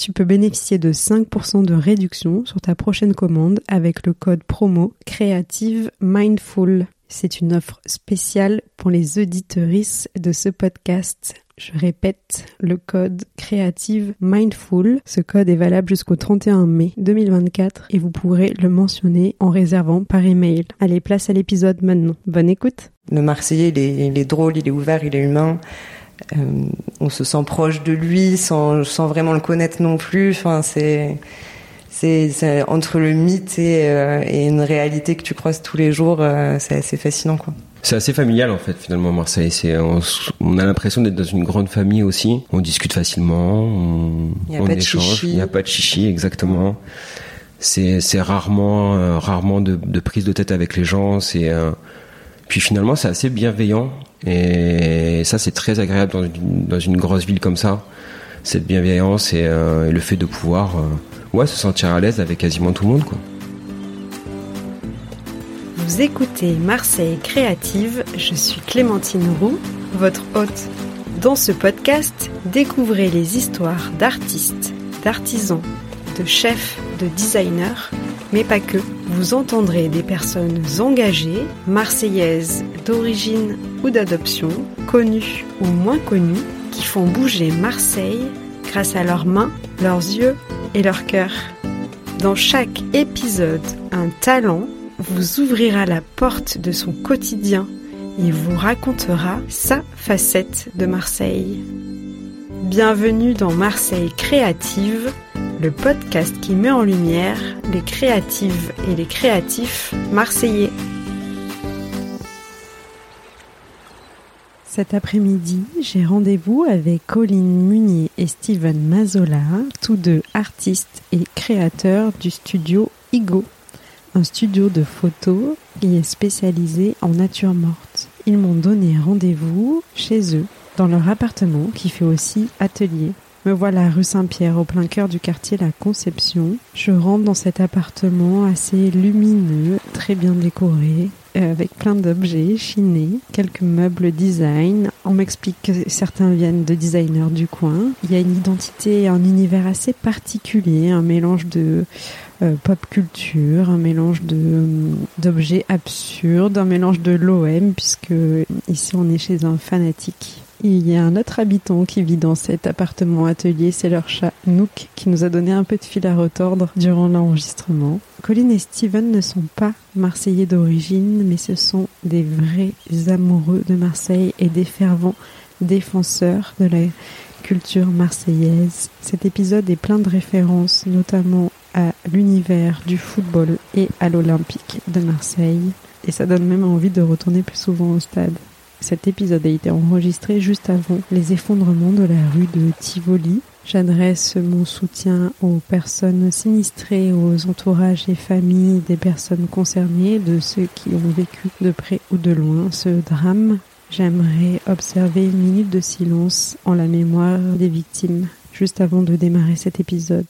Tu peux bénéficier de 5% de réduction sur ta prochaine commande avec le code promo Creative Mindful. C'est une offre spéciale pour les auditeuristes de ce podcast. Je répète, le code Creative Mindful. Ce code est valable jusqu'au 31 mai 2024 et vous pourrez le mentionner en réservant par email. Allez, place à l'épisode maintenant. Bonne écoute. Le Marseillais, il est drôle, il est ouvert, il est humain. Euh, on se sent proche de lui sans, sans vraiment le connaître non plus. Enfin, c'est c'est entre le mythe et, euh, et, une réalité que tu croises tous les jours. Euh, c'est assez fascinant, quoi. C'est assez familial en fait finalement Marseille. C'est on, on, a l'impression d'être dans une grande famille aussi. On discute facilement, on, il y a pas échange. Il n'y a pas de chichi exactement. C'est rarement euh, rarement de, de, prise de tête avec les gens. C'est puis finalement c'est assez bienveillant et ça c'est très agréable dans une, grosse ville comme ça. Cette bienveillance et, euh, le fait de pouvoir ouais se sentir à l'aise avec quasiment tout le monde quoi. Vous écoutez Marseille Créative, je suis Clémentine Roux, votre hôte. Dans ce podcast, découvrez les histoires d'artistes, d'artisans, de chefs, de designers, mais pas que. Vous entendrez des personnes engagées, marseillaises d'origine ou d'adoption, connues ou moins connues, qui font bouger Marseille grâce à leurs mains, leurs yeux et leur cœur. Dans chaque épisode, un talent vous ouvrira la porte de son quotidien et vous racontera sa facette de Marseille. Bienvenue dans Marseille Créative, le podcast qui met en lumière les créatives et les créatifs marseillais. Cet après-midi, j'ai rendez-vous avec Colline Munier et Steven Mazola, tous deux artistes et créateurs du studio Igo un studio de photos qui est spécialisé en nature morte. Ils m'ont donné rendez-vous chez eux, dans leur appartement qui fait aussi atelier. Me voilà rue Saint-Pierre, au plein cœur du quartier La Conception. Je rentre dans cet appartement assez lumineux, très bien décoré, euh, avec plein d'objets chinés, quelques meubles design. On m'explique que certains viennent de designers du coin. Il y a une identité, un univers assez particulier, un mélange de euh, pop culture, un mélange de d'objets absurdes, un mélange de l'OM puisque ici on est chez un fanatique. Il y a un autre habitant qui vit dans cet appartement atelier, c'est leur chat Nook qui nous a donné un peu de fil à retordre durant l'enregistrement. Colin et Steven ne sont pas marseillais d'origine, mais ce sont des vrais amoureux de Marseille et des fervents défenseurs de la culture marseillaise. Cet épisode est plein de références, notamment à l'univers du football et à l'Olympique de Marseille. Et ça donne même envie de retourner plus souvent au stade. Cet épisode a été enregistré juste avant les effondrements de la rue de Tivoli. J'adresse mon soutien aux personnes sinistrées, aux entourages et familles des personnes concernées, de ceux qui ont vécu de près ou de loin ce drame. J'aimerais observer une minute de silence en la mémoire des victimes, juste avant de démarrer cet épisode.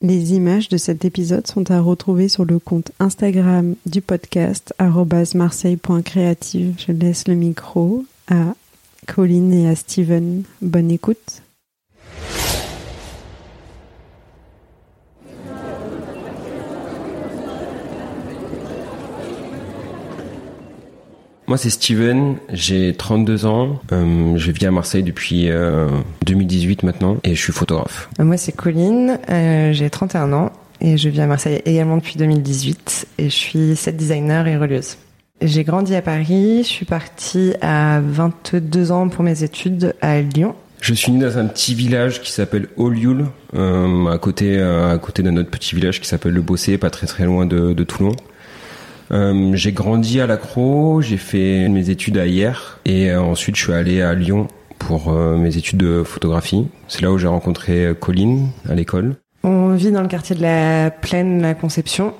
Les images de cet épisode sont à retrouver sur le compte Instagram du podcast marseille.creative. Je laisse le micro à Colline et à Steven. Bonne écoute. Moi, c'est Steven, j'ai 32 ans, euh, je vis à Marseille depuis 2018 euh, maintenant et je suis photographe. Moi, c'est Colline, euh, j'ai 31 ans et je vis à Marseille également depuis 2018 et je suis set designer et relieuse. J'ai grandi à Paris, je suis partie à 22 ans pour mes études à Lyon. Je suis né dans un petit village qui s'appelle Olioul, à côté à côté d'un autre petit village qui s'appelle Le Bossé, pas très très loin de, de Toulon. Euh, j'ai grandi à l'Accro, j'ai fait mes études à hier et euh, ensuite je suis allé à Lyon pour euh, mes études de photographie. C'est là où j'ai rencontré Colline à l'école. On vit dans le quartier de la Plaine, la Conception.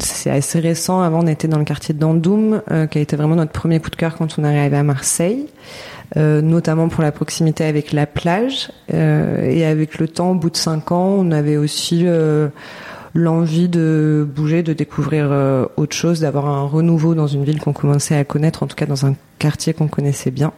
C'est assez récent. Avant, on était dans le quartier d'Andoum, qui a été vraiment notre premier coup de cœur quand on est arrivé à Marseille, notamment pour la proximité avec la plage. et avec le temps, au bout de cinq ans, on avait aussi l'envie de bouger, de découvrir euh, autre chose, d'avoir un renouveau dans une ville qu'on commençait à connaître, en tout cas dans un quartier qu'on connaissait bien.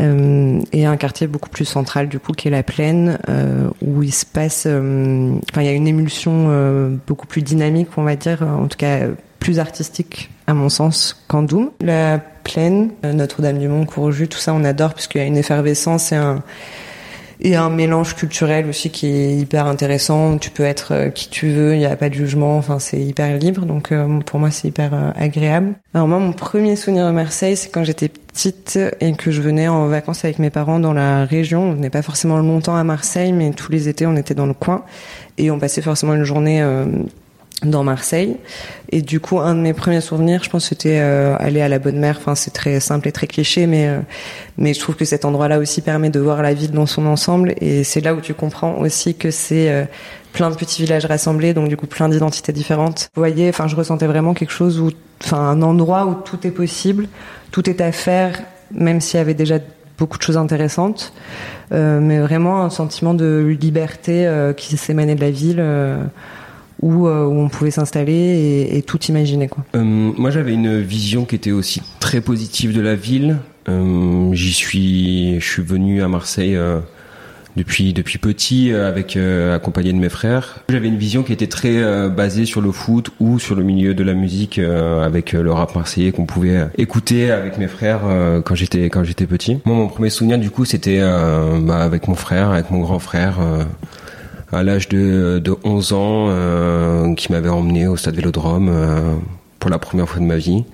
Euh, et un quartier beaucoup plus central du coup qui est la plaine euh, où il se passe euh, enfin il y a une émulsion euh, beaucoup plus dynamique on va dire en tout cas plus artistique à mon sens qu'en Doom la plaine Notre-Dame du Mont Courjus tout ça on adore puisqu'il y a une effervescence et un et un mélange culturel aussi qui est hyper intéressant. Tu peux être euh, qui tu veux, il n'y a pas de jugement, enfin c'est hyper libre, donc euh, pour moi c'est hyper euh, agréable. Alors moi mon premier souvenir de Marseille c'est quand j'étais petite et que je venais en vacances avec mes parents dans la région. On venait pas forcément longtemps à Marseille, mais tous les étés on était dans le coin et on passait forcément une journée dans Marseille. Et du coup, un de mes premiers souvenirs, je pense, c'était euh, aller à la Bonne Mère. Enfin, c'est très simple et très cliché, mais euh, mais je trouve que cet endroit-là aussi permet de voir la ville dans son ensemble. Et c'est là où tu comprends aussi que c'est euh, plein de petits villages rassemblés, donc du coup plein d'identités différentes. Vous voyez, enfin, je ressentais vraiment quelque chose où, enfin, un endroit où tout est possible, tout est à faire, même s'il y avait déjà beaucoup de choses intéressantes, mais vraiment un sentiment de liberté qui s'émanait de la ville où, euh, où on pouvait s'installer et, tout imaginer. Quoi. Euh, moi, j'avais une vision qui était aussi très positive de la ville. Euh, j'y suis, je suis venu à Marseille depuis depuis petit avec accompagné de mes frères. J'avais une vision qui était très basée sur le foot ou sur le milieu de la musique avec le rap marseillais qu'on pouvait écouter avec mes frères quand j'étais quand j'étais petit. Moi, mon premier souvenir du coup, c'était bah, avec mon frère, avec mon grand frère à l'âge de, de 11 ans euh, qui m'avait emmené au stade Vélodrome euh, pour la première fois de ma vie.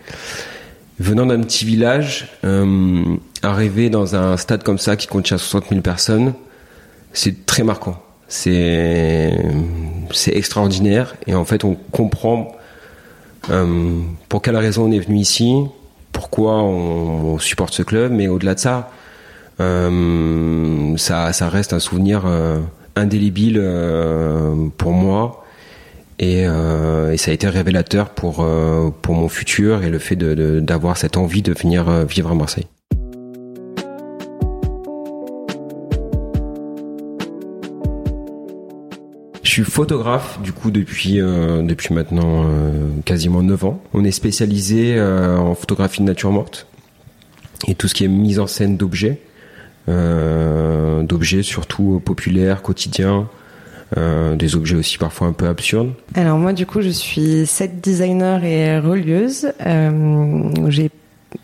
Venant d'un petit village, euh, arriver dans un stade comme ça qui contient 60 000 personnes, c'est très marquant. C'est c'est extraordinaire et en fait on comprend euh, pour quelle raison on est venu ici, pourquoi on, on supporte ce club, mais au-delà de ça, euh, ça, ça reste un souvenir euh, indélébile euh, pour moi. Euh, et, ça a été révélateur pour, euh, mon futur et le fait d'avoir cette envie de venir vivre à Marseille. Je suis photographe du coup depuis depuis maintenant quasiment 9 ans. On est spécialisé en photographie de nature morte et tout ce qui est mise en scène d'objets. Euh, d'objets surtout populaires, quotidiens, euh, des objets aussi parfois un peu absurdes. Alors moi du coup je suis set designer et relieuse. Euh, j'ai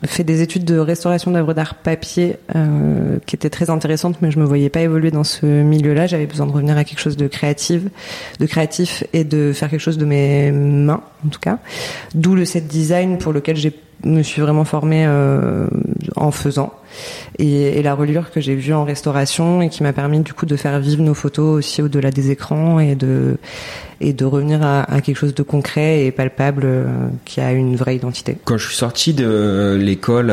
fait des études de restauration d'œuvres d'art papier euh, qui étaient très intéressantes, mais je me voyais pas évoluer dans ce milieu-là. J'avais besoin de revenir à quelque chose de créatif, de créatif et de faire quelque chose de mes mains, en tout cas. D'où le set design pour lequel j'ai me suis vraiment formée euh, en faisant et, et, la reliure que j'ai vue en restauration et qui m'a permis du coup de faire vivre nos photos aussi au-delà des écrans et de et de revenir à, à quelque chose de concret et palpable euh, qui a une vraie identité. Quand je suis sorti de l'école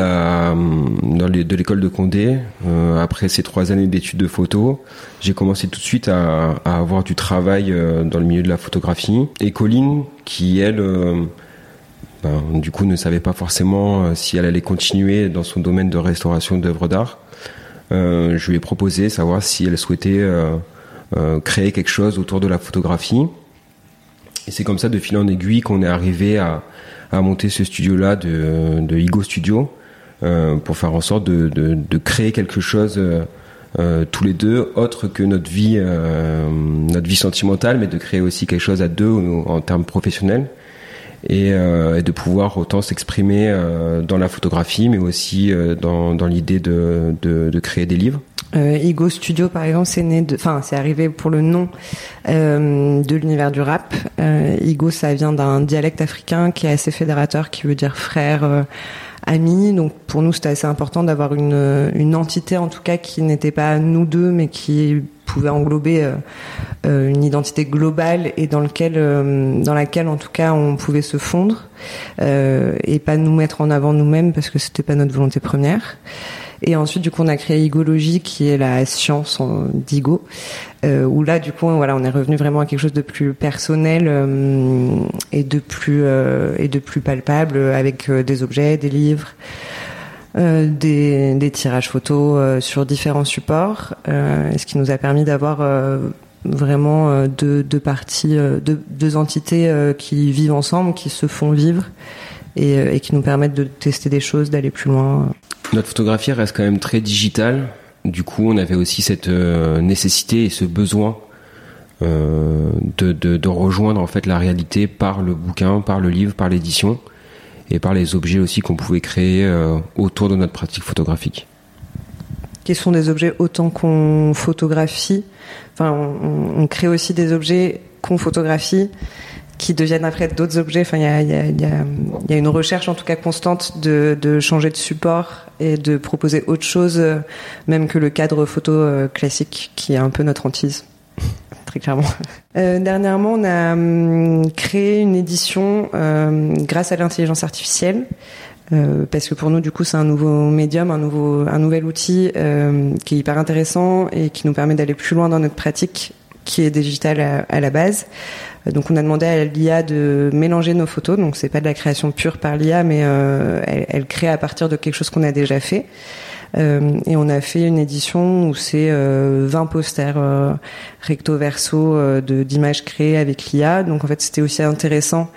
les, de l'école de Condé euh, après ces trois années d'études de photo, j'ai commencé tout de suite à, à, avoir du travail euh, dans le milieu de la photographie et Colline qui elle euh, ben, du coup ne savait pas forcément euh, si elle allait continuer dans son domaine de restauration d'œuvres d'art. Euh, je lui ai proposé savoir si elle souhaitait euh, créer quelque chose autour de la photographie. Et c'est comme ça, de fil en aiguille, qu'on est arrivé à, monter ce studio-là de, de Studio pour faire en sorte de, créer quelque chose tous les deux, autre que notre vie sentimentale, mais de créer aussi quelque chose à deux en termes professionnels et, euh, et de pouvoir autant s'exprimer euh, dans la photographie, mais aussi dans, dans l'idée de, créer des livres. Euh, Ego Studio, par exemple, c'est né enfin, c'est arrivé pour le nom euh, de l'univers du rap. Euh, Igo, ça vient d'un dialecte africain qui est assez fédérateur, qui veut dire frère, euh, ami. Donc, pour nous, c'était assez important d'avoir une entité, en tout cas, qui n'était pas nous deux, mais qui pouvait englober euh, euh, une identité globale et dans lequel, dans laquelle, en tout cas, on pouvait se fondre et pas nous mettre en avant nous-mêmes parce que c'était pas notre volonté première. Et ensuite, du coup, on a créé Igologie, qui est la science d'Igo, euh, où là, du coup, voilà, on est revenu vraiment à quelque chose de plus personnel euh, et de plus euh, et de plus palpable, avec euh, des objets, des livres. Euh, des, tirages photos euh, sur différents supports, ce qui nous a permis d'avoir vraiment deux, parties, deux, entités qui vivent ensemble, qui se font vivre et, qui nous permettent de tester des choses, d'aller plus loin. Notre photographie reste quand même très digitale. Du coup, on avait aussi cette euh, nécessité et ce besoin euh, de, de, de, rejoindre en fait la réalité par le bouquin, par le livre, par l'édition et par les objets aussi qu'on pouvait créer euh, autour de notre pratique photographique. Qui sont des objets autant qu'on photographie. Enfin, on, crée aussi des objets qu'on photographie qui deviennent après d'autres objets. Enfin, il y a, une recherche en tout cas constante de, de, changer de support et de proposer autre chose, euh, même que le cadre photo euh, classique, qui est un peu notre hantise, très clairement. Euh, dernièrement, on a hum, créé une édition euh, grâce à l'intelligence artificielle. Euh, parce que pour nous, du coup, c'est un nouveau médium, un nouveau, un nouvel outil euh, qui est hyper intéressant et qui nous permet d'aller plus loin dans notre pratique, qui est digitale à, la base. Donc on a demandé à l'IA de mélanger nos photos, donc c'est pas de la création pure par l'IA, mais euh, elle, crée à partir de quelque chose qu'on a déjà fait. Euh, et on a fait une édition où c'est euh, 20 posters euh, recto verso euh, d'images créées avec l'IA. Donc en fait c'était aussi intéressant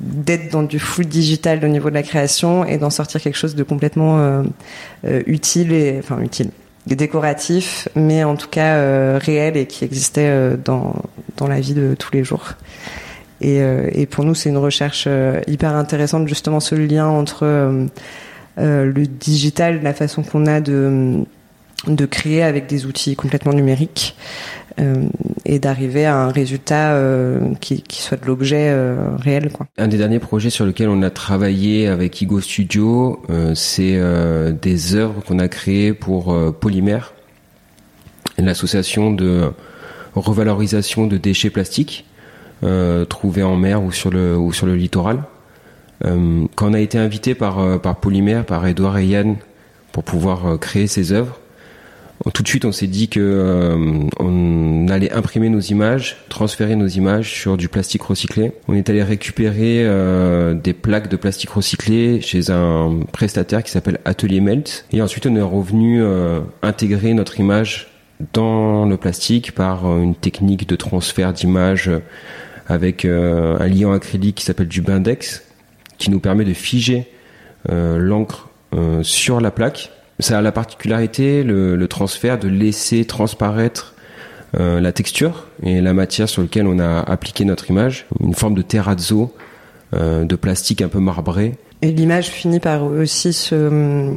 d'être dans du full digital au niveau de la création et d'en sortir quelque chose de complètement euh, utile et enfin utile décoratif, mais en tout cas euh, réel et qui existait euh, dans, dans la vie de tous les jours. Et, euh, pour nous, c'est une recherche euh, hyper intéressante, justement, ce lien entre euh, le digital, la façon qu'on a de, créer avec des outils complètement numériques euh, et d'arriver à un résultat euh, qui, soit de l'objet euh, réel. Un des derniers projets sur lequel on a travaillé avec Igo Studio, c'est des œuvres qu'on a créées pour Polymère, l'association de revalorisation de déchets plastiques trouvés en mer ou sur le littoral. Quand on a été invité par, par Polymère, par Edouard et Yann, pour pouvoir créer ces œuvres, tout de suite, on s'est dit que euh, on allait imprimer nos images, transférer nos images sur du plastique recyclé. On est allé récupérer euh, des plaques de plastique recyclé chez un prestataire qui s'appelle Atelier Melt. Et ensuite, on est revenu euh, intégrer notre image dans le plastique par euh, une technique de transfert d'image avec euh, un liant acrylique qui s'appelle du Bindex, qui nous permet de figer euh, l'encre sur la plaque. Ça a la particularité, le, transfert, de laisser transparaître euh, la texture et la matière sur laquelle on a appliqué notre image, une forme de terrazzo, euh, de plastique un peu marbré. Et l'image finit par aussi se,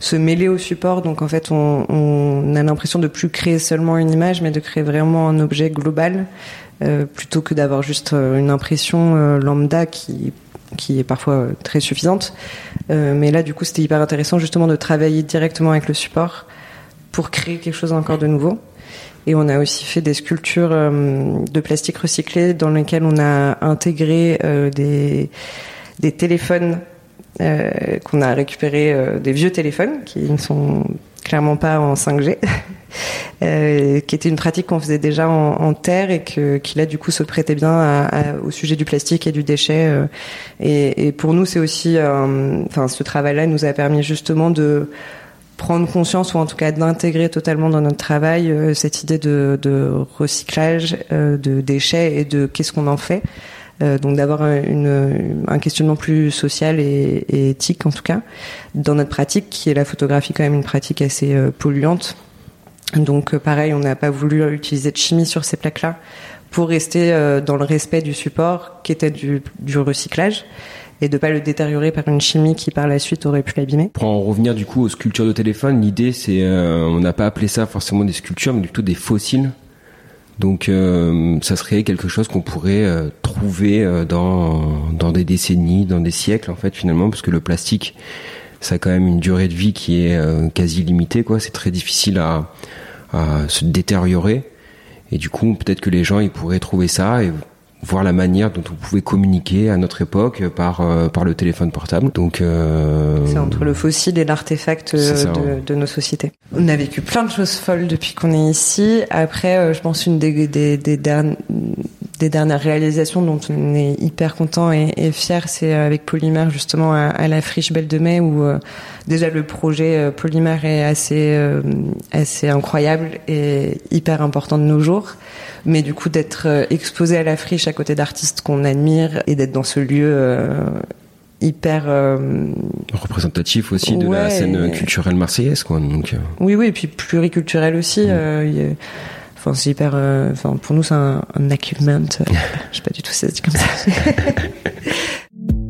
se mêler au support, donc en fait on, a l'impression de plus créer seulement une image, mais de créer vraiment un objet global, euh, plutôt que d'avoir juste euh, une impression euh, lambda qui qui est parfois très suffisante. Euh, mais là, du coup, c'était hyper intéressant justement de travailler directement avec le support pour créer quelque chose encore de nouveau. Et on a aussi fait des sculptures euh, de plastique recyclé dans lesquelles on a intégré euh, des, des téléphones euh, qu'on a récupérés, euh, des vieux téléphones qui ne sont clairement pas en 5G, euh, qui était une pratique qu'on faisait déjà en, terre et que, qui là du coup se prêtait bien à, à, au sujet du plastique et du déchet. Euh, et, et, pour nous, c'est aussi, euh, enfin, ce travail-là nous a permis justement de prendre conscience ou en tout cas d'intégrer totalement dans notre travail cette idée de, de recyclage de déchets et de qu'est-ce qu'on en fait. Donc d'avoir un questionnement plus social et, éthique en tout cas dans notre pratique qui est la photographie quand même une pratique assez polluante donc pareil on n'a pas voulu utiliser de chimie sur ces plaques là pour rester euh, dans le respect du support qui était du, du recyclage et de pas le détériorer par une chimie qui par la suite aurait pu l'abîmer. Pour en revenir du coup aux sculptures de téléphone, l'idée c'est euh, on n'a pas appelé ça forcément des sculptures mais plutôt des fossiles. Donc euh, ça serait quelque chose qu'on pourrait euh, trouver euh, dans dans des décennies, dans des siècles en fait finalement parce que le plastique ça a quand même une durée de vie qui est quasi limitée quoi, c'est très difficile à à se détériorer. Et du coup, peut-être que les gens ils pourraient trouver ça et voir la manière dont on pouvait communiquer à notre époque par euh, par le téléphone portable. Donc euh... c'est entre le fossile et l'artefact euh, de, de, nos sociétés. On a vécu plein de choses folles depuis qu'on est ici. Après, je pense une des, des, des, dernières des dernières réalisations dont on est hyper content et, et fier, c'est avec Polymère justement à, à, la friche Belle de Mai où euh, déjà le projet euh, Polymère est assez euh, assez incroyable et hyper important de nos jours. Mais du coup d'être exposé à la friche à côté d'artistes qu'on admire et d'être dans ce lieu hyper représentatif aussi de la scène culturelle marseillaise quoi donc oui oui et puis pluriculturelle aussi mmh. Enfin, c'est hyper. Euh, enfin, pour nous, c'est un, un. Euh, je sais pas du tout si ça comme ça.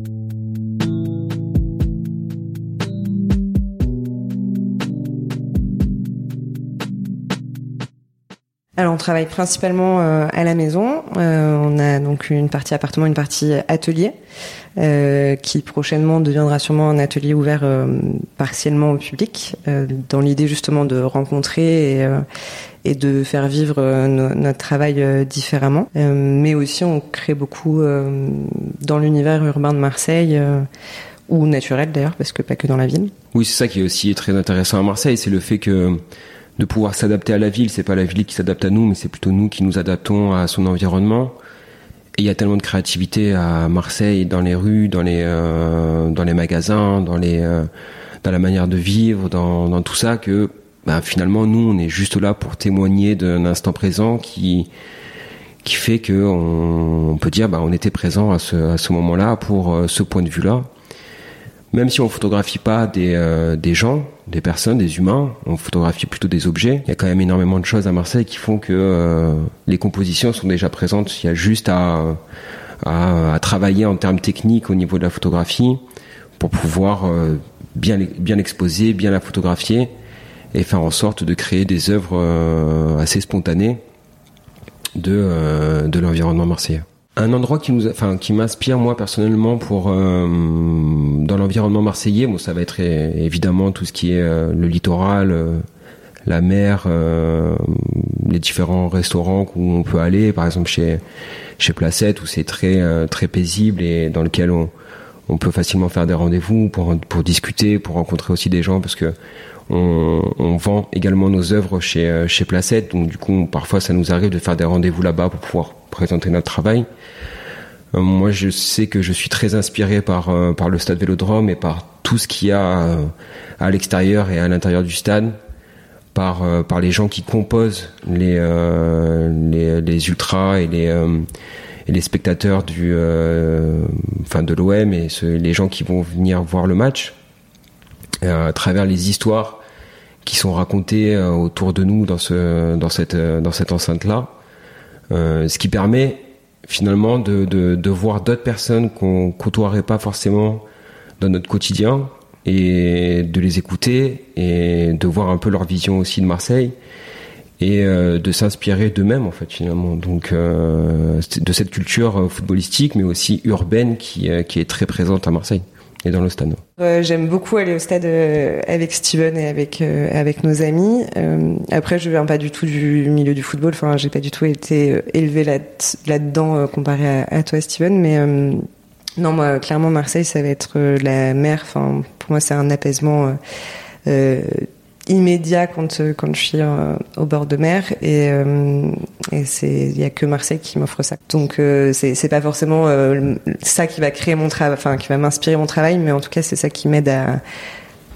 Alors on travaille principalement euh, à la maison. Euh, on a donc une partie appartement, une partie atelier, euh, qui prochainement deviendra sûrement un atelier ouvert partiellement au public, dans l'idée justement de rencontrer et, et de faire vivre notre travail différemment. mais aussi on crée beaucoup dans l'univers urbain de Marseille ou naturel d'ailleurs, parce que pas que dans la ville. Oui, c'est ça qui est aussi très intéressant à Marseille, c'est le fait que de pouvoir s'adapter à la ville. C'est pas la ville qui s'adapte à nous, mais c'est plutôt nous qui nous adaptons à son environnement. Et il y a tellement de créativité à Marseille, dans les rues, dans les euh, dans les magasins, dans les euh, dans la manière de vivre, dans, tout ça que bah, finalement nous on est juste là pour témoigner d'un instant présent qui qui fait que on, peut dire bah on était présent à ce à ce moment-là pour euh, ce point de vue-là même si on photographie pas des, euh, des gens, des personnes, des humains, on photographie plutôt des objets. Il y a quand même énormément de choses à Marseille qui font que euh, les compositions sont déjà présentes. Il y a juste à, à, travailler en termes techniques au niveau de la photographie pour pouvoir euh, bien, bien l'exposer, bien la photographier et faire en sorte de créer des œuvres assez spontanées de, de l'environnement marseillais. Un endroit qui nous, enfin, qui m'inspire moi personnellement pour euh, dans l'environnement marseillais, bon, ça va être évidemment tout ce qui est euh, le littoral, euh, la mer, euh, les différents restaurants où on peut aller, par exemple chez chez Placette où c'est très euh, très paisible et dans lequel on on peut facilement faire des rendez-vous pour pour discuter, pour rencontrer aussi des gens parce que on, on, vend également nos œuvres chez, euh, chez Placette, donc du coup, parfois, ça nous arrive de faire des rendez-vous là-bas pour pouvoir présenter notre travail. Euh, moi, je sais que je suis très inspiré par, euh, par le stade Vélodrome et par tout ce qu'il y a à l'extérieur et à l'intérieur du stade, par, par les gens qui composent les, les, les ultras et les, et les spectateurs du, enfin de l'OM et ce, les gens qui vont venir voir le match à travers les histoires qui sont racontées euh, autour de nous dans ce dans cette euh, dans cette enceinte là euh, ce qui permet finalement de, voir d'autres personnes qu'on côtoierait pas forcément dans notre quotidien et de les écouter et de voir un peu leur vision aussi de Marseille et euh, de s'inspirer d'eux-mêmes en fait finalement. Donc euh, de cette culture footballistique mais aussi urbaine qui est très présente à Marseille dans J'aime beaucoup aller au stade euh, avec Steven et avec euh, avec nos amis. Euh, après, je viens pas du tout du milieu du football. Enfin, j'ai pas du tout été élevé là là-dedans euh, comparé à, à, toi, Steven. Mais non, moi, clairement, Marseille, ça va être la mer. Enfin, pour moi, c'est un apaisement immédiat quand euh, quand je suis euh, au bord de mer et, euh, et c'est il y a que Marseille qui m'offre ça donc euh, c'est pas forcément ça qui va créer mon travail enfin qui va m'inspirer mon travail mais en tout cas c'est ça qui m'aide à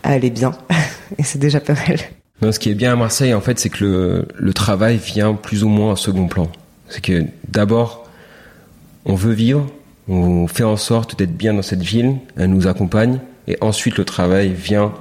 à aller bien. Et c'est déjà pas mal. Non, ce qui est bien à Marseille, en fait, c'est que le, le travail vient plus ou moins en second plan. C'est que d'abord, on veut vivre, on fait en sorte d'être bien dans cette ville, elle nous accompagne, et ensuite le travail vient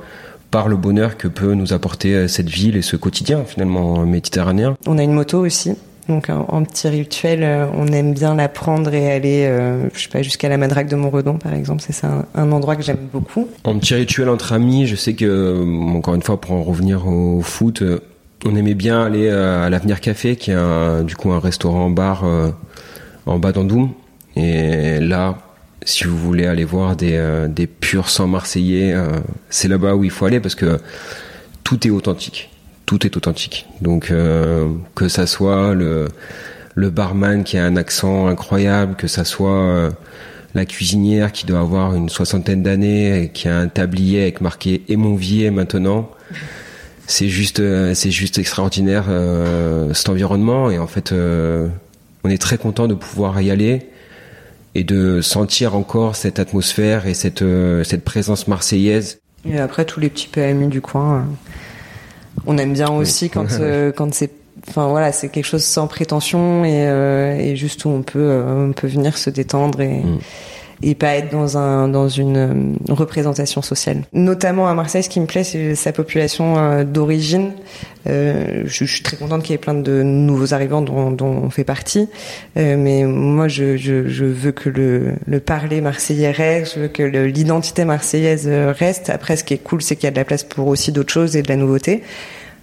par le bonheur que peut nous apporter euh, cette ville et ce quotidien finalement méditerranéen. On a une moto aussi, donc en, petit rituel, euh, on aime bien la prendre et aller, euh, je sais pas, jusqu'à la Madrague de Montredon par exemple. C'est un, un, endroit que j'aime beaucoup. En petit rituel entre amis, je sais que encore une fois pour en revenir au foot, on aimait bien aller à l'Avenir Café, qui est un, du coup un restaurant bar en bas d'Andoum. Et là, si vous voulez aller voir des, euh, des purs sang marseillais, euh, c'est là-bas où il faut aller parce que tout est authentique. Tout est authentique. Donc euh, que ça soit le, le barman qui a un accent incroyable, que ça soit la cuisinière qui doit avoir une soixantaine d'années, qui a un tablier avec marqué Émonvier maintenant. C'est juste, c'est juste extraordinaire cet environnement et en fait, on est très content de pouvoir y aller et de sentir encore cette atmosphère et cette, euh, cette présence marseillaise. Et après, tous les petits PMU du coin, euh, on aime bien aussi quand, euh, quand c'est enfin voilà c'est quelque chose sans prétention et, et juste où on peut on peut venir se détendre et mm et pas être dans un dans une euh, représentation sociale. Notamment à Marseille, ce qui me plaît, c'est sa population euh, d'origine. Euh, je, suis très contente qu'il y ait plein de nouveaux arrivants dont, dont on fait partie, euh, mais moi, je, je, je, veux que le, le parler marseillais reste, je veux que l'identité marseillaise euh, reste. Après, ce qui est cool, c'est qu'il y a de la place pour aussi d'autres choses et de la nouveauté.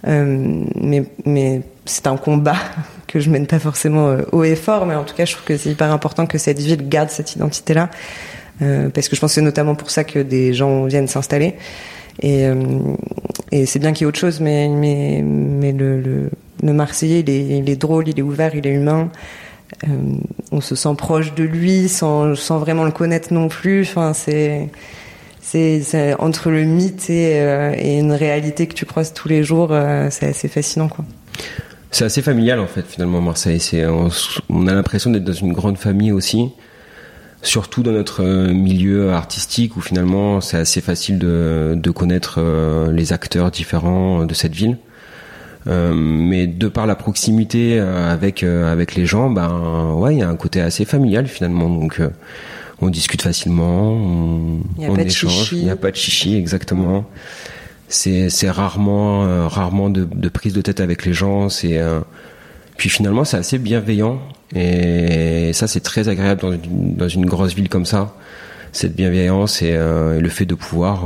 Euh, mais mais c'est un combat que je mène pas forcément euh, haut et fort, mais en tout cas, je trouve que c'est hyper important que cette ville garde cette identité-là, euh, parce que je pense que c'est notamment pour ça que des gens viennent s'installer. Et, euh, et c'est bien qu'il y ait autre chose, mais, mais, le, Marseillais, il est, il est, drôle, il est ouvert, il est humain. On se sent proche de lui sans, sans vraiment le connaître non plus. Enfin, c'est c'est entre le mythe et, une réalité que tu croises tous les jours, c'est assez fascinant, quoi. C'est assez familial en fait finalement Marseille. C'est on, on, a l'impression d'être dans une grande famille aussi, surtout dans notre euh, milieu artistique où finalement c'est assez facile de, de connaître euh, les acteurs différents de cette ville. Euh, mais de par la proximité euh, avec avec les gens, ben ouais, il y a un côté assez familial finalement. Donc on discute facilement, on, on échange. Il n'y a pas de chichi exactement c'est rarement euh, rarement de, de, prise de tête avec les gens c'est euh, puis finalement c'est assez bienveillant. Et ça c'est très agréable dans une, dans une grosse ville comme ça. Cette bienveillance et, euh, et le fait de pouvoir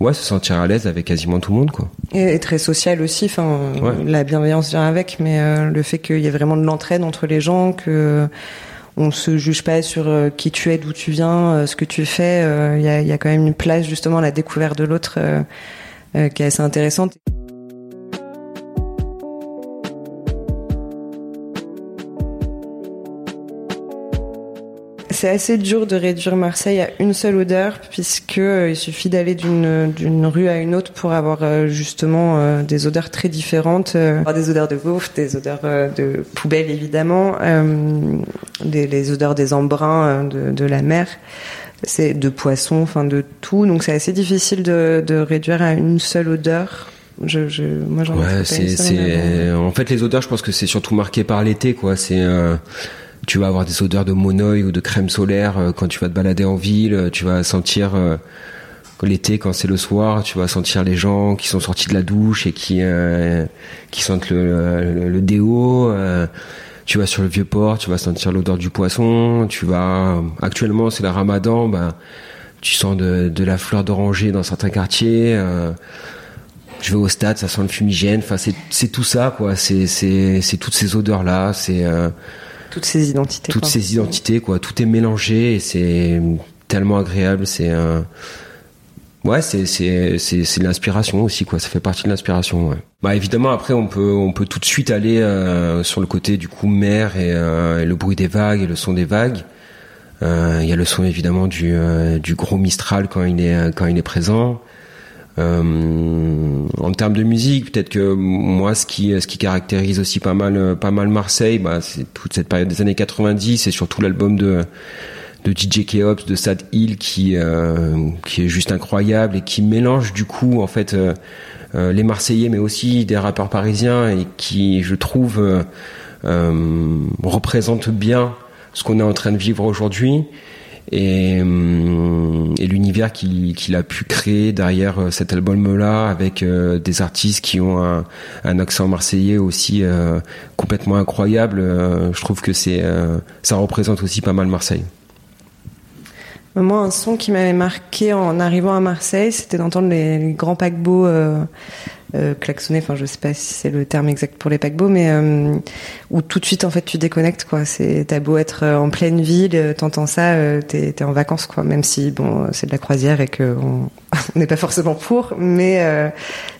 ouais se sentir à l'aise avec quasiment tout le monde quoi. Et, et très social aussi enfin ouais. la bienveillance vient avec mais le fait qu'il y ait vraiment de l'entraide entre les gens que on se juge pas sur qui tu es d'où tu viens ce que tu fais il y a, y, a, quand même une place justement à la découverte de l'autre euh, qui est assez intéressante. C'est assez dur de réduire Marseille à une seule odeur puisque euh, il suffit d'aller d'une d'une rue à une autre pour avoir euh, justement des odeurs très différentes, des odeurs de bouffe, des odeurs de poubelle évidemment, des les odeurs des embruns de la mer c'est de poisson, enfin de tout. Donc c'est assez difficile de, de, réduire à une seule odeur. Je, je moi j'en ouais, c'est, c'est, en fait les odeurs, je pense que c'est surtout marqué par l'été, quoi. C'est euh, tu vas avoir des odeurs de monoï ou de crème solaire euh, quand tu vas te balader en ville. Tu vas sentir euh, l'été quand c'est le soir, tu vas sentir les gens qui sont sortis de la douche et qui euh, qui sentent le, le, le déo tu vas sur le vieux port, tu vas sentir l'odeur du poisson, tu vas actuellement c'est la Ramadan, bah tu sens de, de la fleur d'oranger dans certains quartiers. Euh, je vais au stade, ça sent le fumigène. Enfin, c'est c'est tout ça quoi. C'est c'est c'est toutes ces odeurs là. C'est euh, toutes ces identités. Toutes quoi. ces identités quoi. Tout est mélangé et c'est tellement agréable. C'est un euh, Ouais, c'est c'est c'est c'est l'inspiration aussi quoi. Ça fait partie de l'inspiration. Ouais. Bah évidemment après on peut on peut tout de suite aller euh, sur le côté du coup mer et, euh, le bruit des vagues et le son des vagues. Euh, il y a le son évidemment du euh, du gros Mistral quand il est quand il est présent. Euh, en termes de musique, peut-être que moi ce qui ce qui caractérise aussi pas mal pas mal Marseille, bah c'est toute cette période des années 90 et surtout l'album de de DJ Keops, de Sad Hill qui qui est juste incroyable et qui mélange du coup en fait les Marseillais mais aussi des rappeurs parisiens et qui je trouve représente bien ce qu'on est en train de vivre aujourd'hui et, l'univers qu'il a pu créer derrière euh, cet album-là avec euh, des artistes qui ont un, accent marseillais aussi euh, complètement incroyable. je trouve que c'est ça représente aussi pas mal Marseille. Moi, un son qui m'avait marqué en arrivant à Marseille, c'était d'entendre les, grands paquebots euh, klaxonner. Enfin, je sais pas si c'est le terme exact pour les paquebots, mais euh, où tout de suite en fait tu déconnectes quoi. C'est t'as beau être euh, en pleine ville, t'entends ça, t'es es en vacances quoi. Même si bon c'est de la croisière et que on n'est pas forcément pour, mais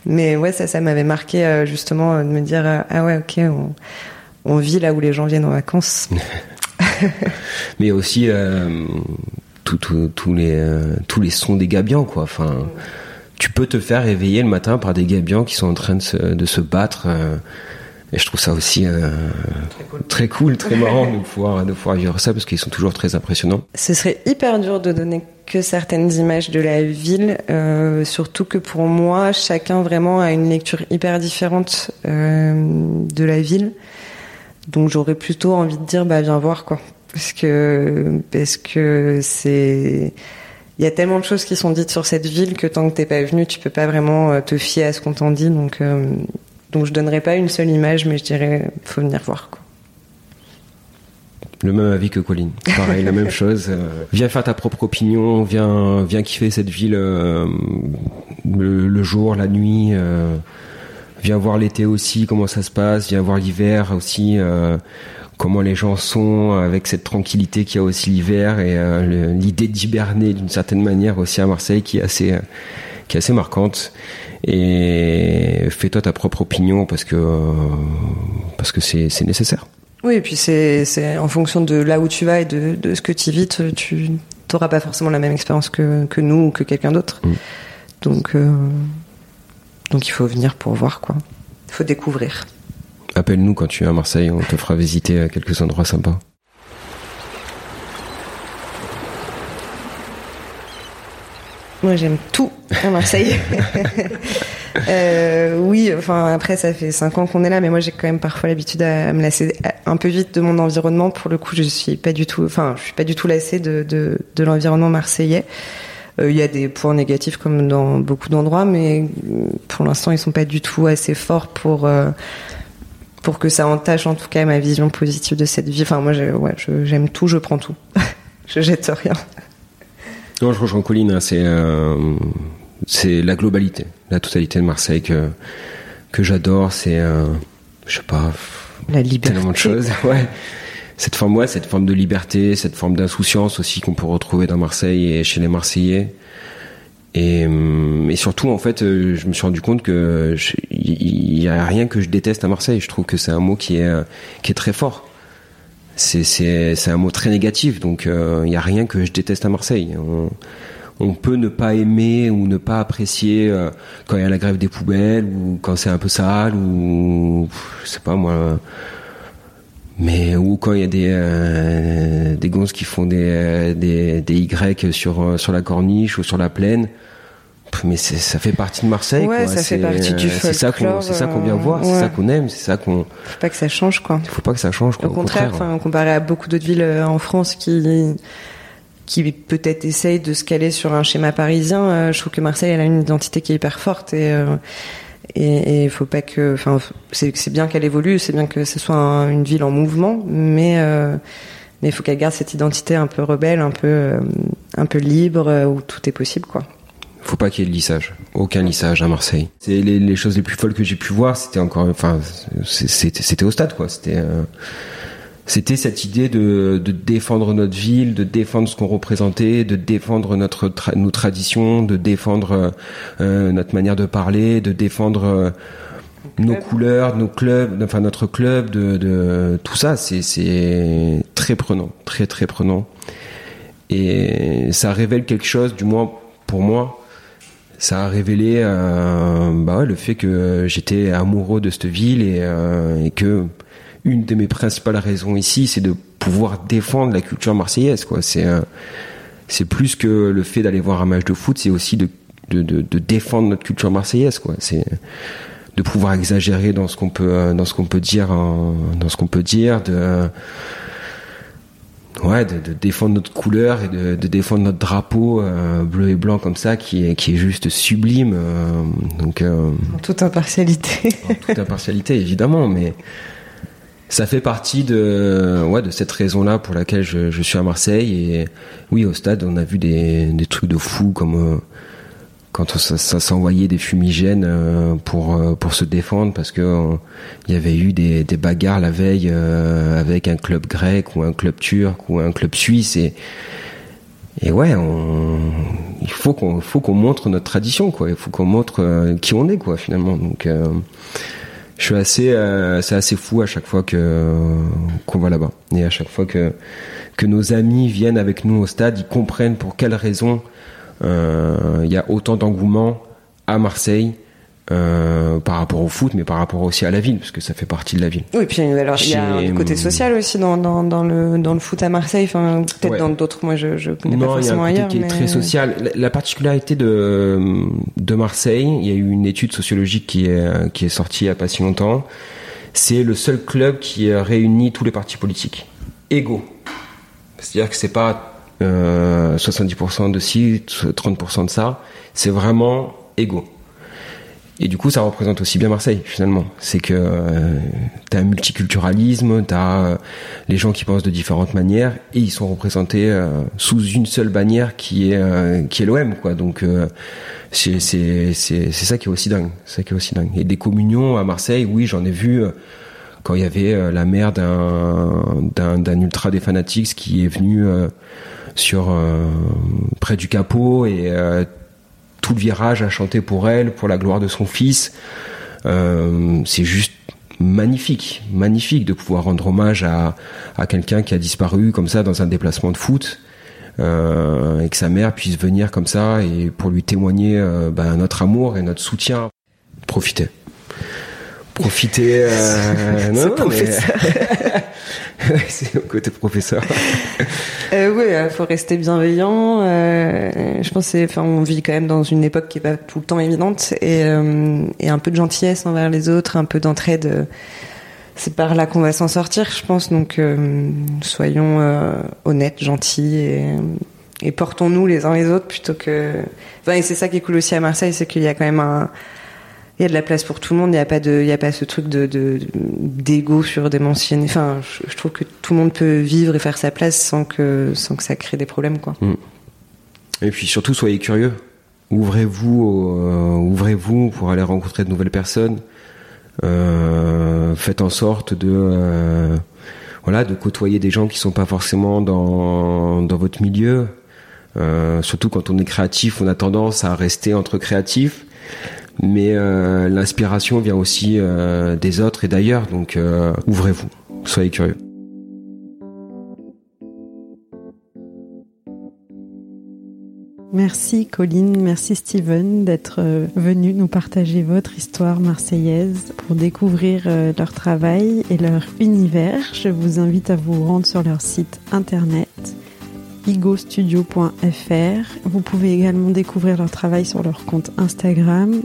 mais ouais ça ça m'avait marqué justement de me dire ah ouais ok on, on vit là où les gens viennent en vacances. mais aussi tous les tous les sons des gabians quoi. Enfin tu peux te faire réveiller le matin par des gabians qui sont en train de se, de se battre. Euh, et je trouve ça aussi euh, très, cool. très, marrant de pouvoir, de pouvoir vivre ça parce qu'ils sont toujours très impressionnants. Ce serait hyper dur de donner que certaines images de la ville, euh, surtout que pour moi, chacun vraiment a une lecture hyper différente de la ville. Donc j'aurais plutôt envie de dire, bah viens voir quoi, parce que parce que c'est il y a tellement de choses qui sont dites sur cette ville que tant que t'es pas venu, tu peux pas vraiment euh, te fier à ce qu'on t'en dit. Donc, euh, donc je donnerai pas une seule image, mais je dirais, faut venir voir. Quoi. Le même avis que Colline. Pareil, la même chose. Euh, viens faire ta propre opinion, viens, viens kiffer cette ville le, jour, la nuit. viens voir l'été aussi, comment ça se passe. Viens voir l'hiver aussi comment les gens sont avec cette tranquillité qu'il y a aussi l'hiver et euh, l'idée d'hiberner d'une certaine manière aussi à Marseille qui est assez euh, qui est assez marquante et fais-toi ta propre opinion parce que euh, parce que c'est nécessaire. Oui, et puis c'est en fonction de là où tu vas et de, de ce que tu vis, tu n'auras pas forcément la même expérience que, que nous ou que quelqu'un d'autre. Mm. Donc donc il faut venir pour voir quoi. Il faut découvrir. Appelle-nous quand tu es à Marseille, on te fera visiter quelques endroits sympas. Moi, j'aime tout à Marseille. euh, oui, enfin après, ça fait cinq ans qu'on est là, mais moi, j'ai quand même parfois l'habitude à me lasser un peu vite de mon environnement. Pour le coup, je suis pas du tout, enfin, je suis pas du tout lassée de de, de l'environnement marseillais. Euh, il y a des points négatifs comme dans beaucoup d'endroits, mais pour l'instant, ils sont pas du tout assez forts pour euh, pour que ça entache en tout cas ma vision positive de cette vie. Enfin, moi, j'aime tout, je prends tout. je jette rien. Non, je rejoins Colline, hein, c'est euh, c'est la globalité, la totalité de Marseille que, que j'adore. C'est, euh, je sais pas, la liberté. tellement de choses. Ouais. Cette forme, ouais, cette forme de liberté, cette forme d'insouciance aussi qu'on peut retrouver dans Marseille et chez les Marseillais. Et, hum, et, surtout, en fait, euh, je me suis rendu compte que il y a rien que je déteste à Marseille. Je trouve que c'est un mot qui est qui est très fort. C'est c'est c'est un mot très négatif. Donc euh, il y a rien que je déteste à Marseille. On, peut ne pas aimer ou ne pas apprécier euh, quand il y a la grève des poubelles ou quand c'est un peu sale ou je sais pas moi mais ou quand il y a des euh, des gonzes qui font des, des des Y sur sur la corniche ou sur la plaine mais ça fait partie de Marseille. Ouais, ça fait partie du C'est ça qu'on, c'est ça qu'on vient voir, c'est ça qu'on aime, c'est ça qu'on. Faut pas que ça change, quoi. Faut pas que ça change. Quoi, au, contraire, enfin, comparé à beaucoup d'autres villes euh, en France qui qui peut-être essayent de se caler sur un schéma parisien, euh, je trouve que Marseille elle a une identité qui est hyper forte et euh, et il faut pas que, enfin, c'est bien qu'elle évolue, c'est bien que ce soit une ville en mouvement, mais mais il faut qu'elle garde cette identité un peu rebelle, un peu un peu libre où tout est possible, quoi faut pas qu'il y ait de lissage. Aucun lissage à Marseille. C'est les, les, choses les plus folles que j'ai pu voir, c'était encore, enfin, c'était au stade, quoi. C'était, euh, c'était cette idée de, de, défendre notre ville, de défendre ce qu'on représentait, de défendre notre nos traditions, de défendre euh, euh, notre manière de parler, de défendre euh, nos couleurs, nos clubs, enfin notre club, de, de tout ça. C'est très prenant, très très prenant. Et ça révèle quelque chose, du moins pour moi, ça a révélé euh, bah le fait que j'étais amoureux de cette ville et, euh, et, que une de mes principales raisons ici, c'est de pouvoir défendre la culture marseillaise. Quoi. C'est c'est plus que le fait d'aller voir un match de foot, c'est aussi de, de, de, défendre notre culture marseillaise. Quoi. C'est de pouvoir exagérer dans ce qu'on peut dans ce qu'on peut dire dans ce qu'on peut dire de ouais, de, défendre notre couleur et de, défendre notre drapeau euh, bleu et blanc comme ça, qui est, qui est juste sublime. Euh, donc, euh, en toute impartialité. en toute impartialité, évidemment, mais ça fait partie de, ouais, de cette raison-là pour laquelle je, je, suis à Marseille. Et oui, au stade, on a vu des, des trucs de fou comme quand ça, s'envoyait des fumigènes euh, pour euh, pour se défendre parce que euh, il y avait eu des, des bagarres la veille avec un club grec ou un club turc ou un club suisse et et ouais on, il faut qu'on faut qu'on montre notre tradition quoi. Il faut qu'on montre qui on est quoi finalement. Donc je suis assez c'est assez fou à chaque fois que qu'on va là-bas. Et à chaque fois que que nos amis viennent avec nous au stade ils comprennent pour quelles raisons euh, il y a autant d'engouement à Marseille euh, par rapport au foot, mais par rapport aussi à la ville, parce que ça fait partie de la ville. Oui, puis alors il y a un côté social aussi dans, dans, dans, le dans le foot à Marseille. Enfin, peut-être dans d'autres. Moi, je, je connais pas forcément il y a un côté qui est très social. La, particularité de de Marseille, il y a eu une étude sociologique qui est qui est sortie il y a pas si longtemps. C'est le seul club qui réunit tous les partis politiques égaux. C'est-à-dire que c'est pas 70% euh, de ci, 30% de ça. C'est vraiment égaux. Et du coup, ça représente aussi bien Marseille, finalement. C'est que euh, tu un multiculturalisme, tu as euh, les gens qui pensent de différentes manières, et ils sont représentés sous une seule bannière qui est qui est l'OM, quoi. Donc c'est ça qui est aussi dingue, ça qui est aussi dingue. Et des communions à Marseille, oui, j'en ai vu quand il y avait la mère d'un ultra des fanatiques qui est venu sur euh, près du capot et euh, tout le virage a chanté pour elle, pour la gloire de son fils. Euh, c'est juste magnifique, magnifique de pouvoir rendre hommage à, à quelqu'un qui a disparu comme ça dans un déplacement de foot. Euh, et que sa mère puisse venir comme ça et pour lui témoigner euh, ben, notre amour et notre soutien. Profitez profiter. Euh, non, professeur. c'est le côté professeur. euh, oui, il faut rester bienveillant. Euh, je pense, enfin, on vit quand même dans une époque qui est pas tout le temps évidente et, euh, un peu de gentillesse envers les autres, un peu d'entraide. Euh, c'est par là qu'on va s'en sortir, je pense. Donc, euh, soyons honnêtes, gentils et, et portons-nous les uns les autres plutôt que. Enfin, et c'est ça qui est cool aussi à Marseille, c'est qu'il y a quand même un il y a de la place pour tout le monde. Il n'y a pas de, il y a pas ce truc de d'ego sur des. Enfin, je, trouve que tout le monde peut vivre et faire sa place sans que sans que ça crée des problèmes, quoi. Mm. Et puis surtout, soyez curieux. Ouvrez-vous, euh, ouvrez-vous pour aller rencontrer de nouvelles personnes. Euh, faites en sorte de euh, voilà de côtoyer des gens qui sont pas forcément dans dans votre milieu. Surtout quand on est créatif, on a tendance à rester entre créatifs mais euh, l'inspiration vient aussi euh, des autres et d'ailleurs, donc euh, ouvrez-vous, soyez curieux. Merci Colline, merci Steven d'être venu nous partager votre histoire marseillaise pour découvrir leur travail et leur univers. Je vous invite à vous rendre sur leur site internet igostudio.fr. Vous pouvez également découvrir leur travail sur leur compte Instagram,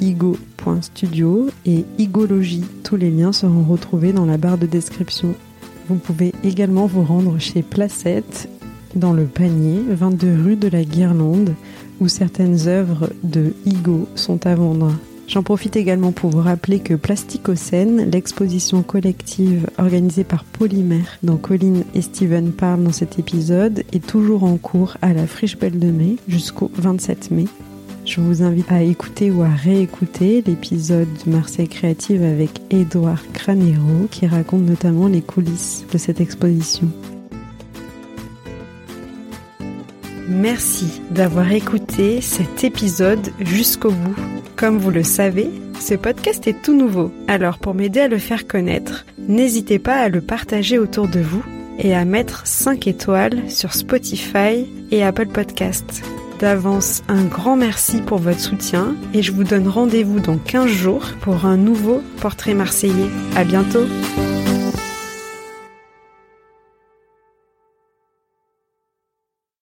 igo.studio et igologie. Tous les liens seront retrouvés dans la barre de description. Vous pouvez également vous rendre chez Placette, dans le panier, 22 rue de la Guirlande, où certaines œuvres de Igo sont à vendre. J'en profite également pour vous rappeler que Plasticocène, l'exposition collective organisée par Polymère, dont Colline et Steven parlent dans cet épisode, est toujours en cours à la Friche Belle de Mai jusqu'au 27 mai. Je vous invite à écouter ou à réécouter l'épisode de Marseille Créative avec Edouard Cranero qui raconte notamment les coulisses de cette exposition. Merci d'avoir écouté cet épisode jusqu'au bout. Comme vous le savez, ce podcast est tout nouveau, alors pour m'aider à le faire connaître, n'hésitez pas à le partager autour de vous et à mettre 5 étoiles sur Spotify et Apple Podcasts. D'avance, un grand merci pour votre soutien et je vous donne rendez-vous dans 15 jours pour un nouveau portrait marseillais. À bientôt!